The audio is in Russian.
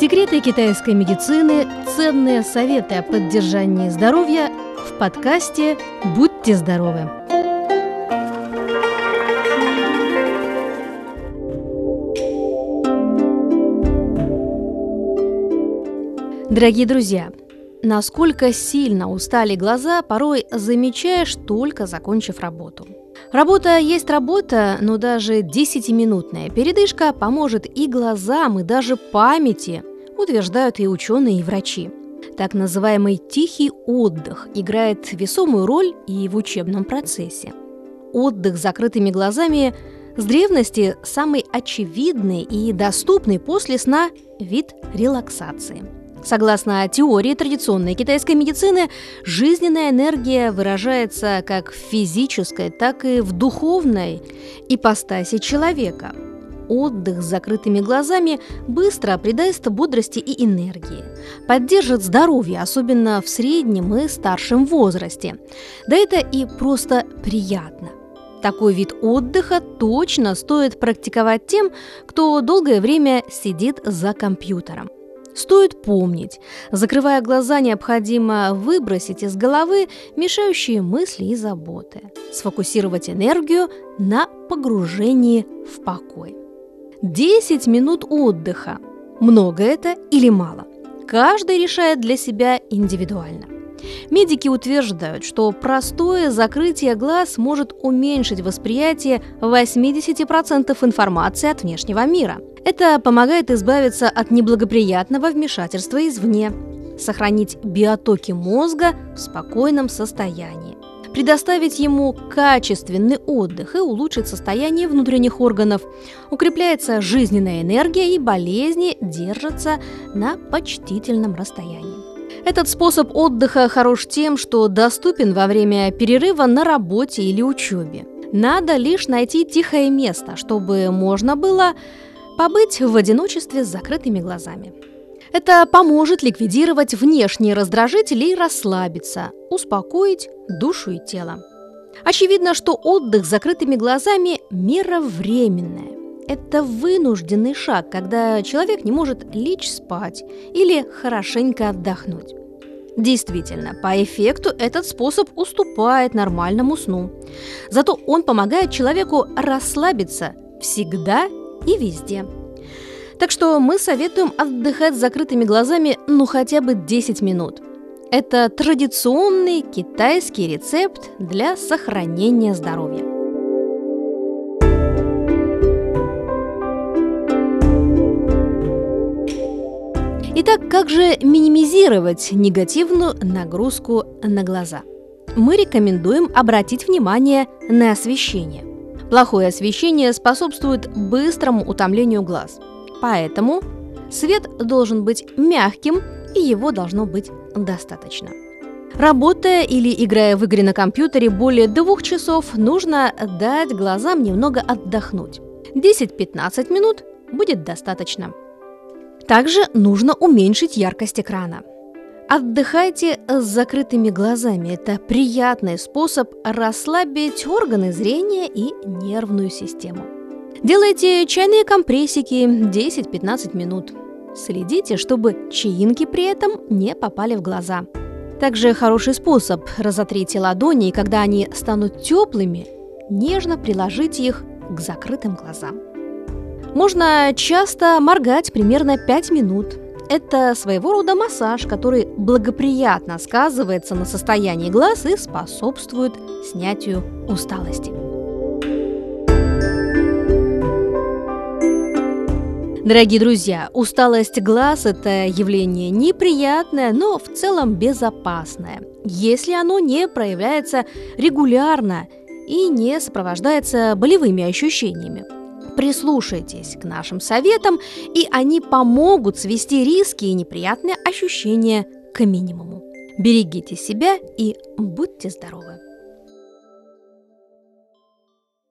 Секреты китайской медицины, ценные советы о поддержании здоровья в подкасте «Будьте здоровы». Дорогие друзья, насколько сильно устали глаза, порой замечаешь только закончив работу. Работа есть работа, но даже 10-минутная передышка поможет и глазам, и даже памяти, утверждают и ученые, и врачи. Так называемый тихий отдых играет весомую роль и в учебном процессе. Отдых с закрытыми глазами с древности самый очевидный и доступный после сна вид релаксации – Согласно теории традиционной китайской медицины, жизненная энергия выражается как в физической, так и в духовной ипостаси человека. Отдых с закрытыми глазами быстро придаст бодрости и энергии, поддержит здоровье, особенно в среднем и старшем возрасте. Да это и просто приятно. Такой вид отдыха точно стоит практиковать тем, кто долгое время сидит за компьютером. Стоит помнить, закрывая глаза, необходимо выбросить из головы мешающие мысли и заботы, сфокусировать энергию на погружении в покой. 10 минут отдыха. Много это или мало? Каждый решает для себя индивидуально. Медики утверждают, что простое закрытие глаз может уменьшить восприятие 80% информации от внешнего мира. Это помогает избавиться от неблагоприятного вмешательства извне, сохранить биотоки мозга в спокойном состоянии, предоставить ему качественный отдых и улучшить состояние внутренних органов. Укрепляется жизненная энергия и болезни держатся на почтительном расстоянии. Этот способ отдыха хорош тем, что доступен во время перерыва на работе или учебе. Надо лишь найти тихое место, чтобы можно было побыть в одиночестве с закрытыми глазами. Это поможет ликвидировать внешние раздражители и расслабиться, успокоить душу и тело. Очевидно, что отдых с закрытыми глазами – мера временная. Это вынужденный шаг, когда человек не может лечь спать или хорошенько отдохнуть. Действительно, по эффекту этот способ уступает нормальному сну. Зато он помогает человеку расслабиться всегда и везде. Так что мы советуем отдыхать с закрытыми глазами ну хотя бы 10 минут. Это традиционный китайский рецепт для сохранения здоровья. Итак, как же минимизировать негативную нагрузку на глаза? Мы рекомендуем обратить внимание на освещение. Плохое освещение способствует быстрому утомлению глаз. Поэтому свет должен быть мягким и его должно быть достаточно. Работая или играя в игры на компьютере более двух часов, нужно дать глазам немного отдохнуть. 10-15 минут будет достаточно. Также нужно уменьшить яркость экрана. Отдыхайте с закрытыми глазами. Это приятный способ расслабить органы зрения и нервную систему. Делайте чайные компрессики 10-15 минут. Следите, чтобы чаинки при этом не попали в глаза. Также хороший способ – разотрите ладони, и когда они станут теплыми, нежно приложите их к закрытым глазам. Можно часто моргать примерно 5 минут. Это своего рода массаж, который благоприятно сказывается на состоянии глаз и способствует снятию усталости. Дорогие друзья, усталость глаз – это явление неприятное, но в целом безопасное, если оно не проявляется регулярно и не сопровождается болевыми ощущениями. Прислушайтесь к нашим советам, и они помогут свести риски и неприятные ощущения к минимуму. Берегите себя и будьте здоровы!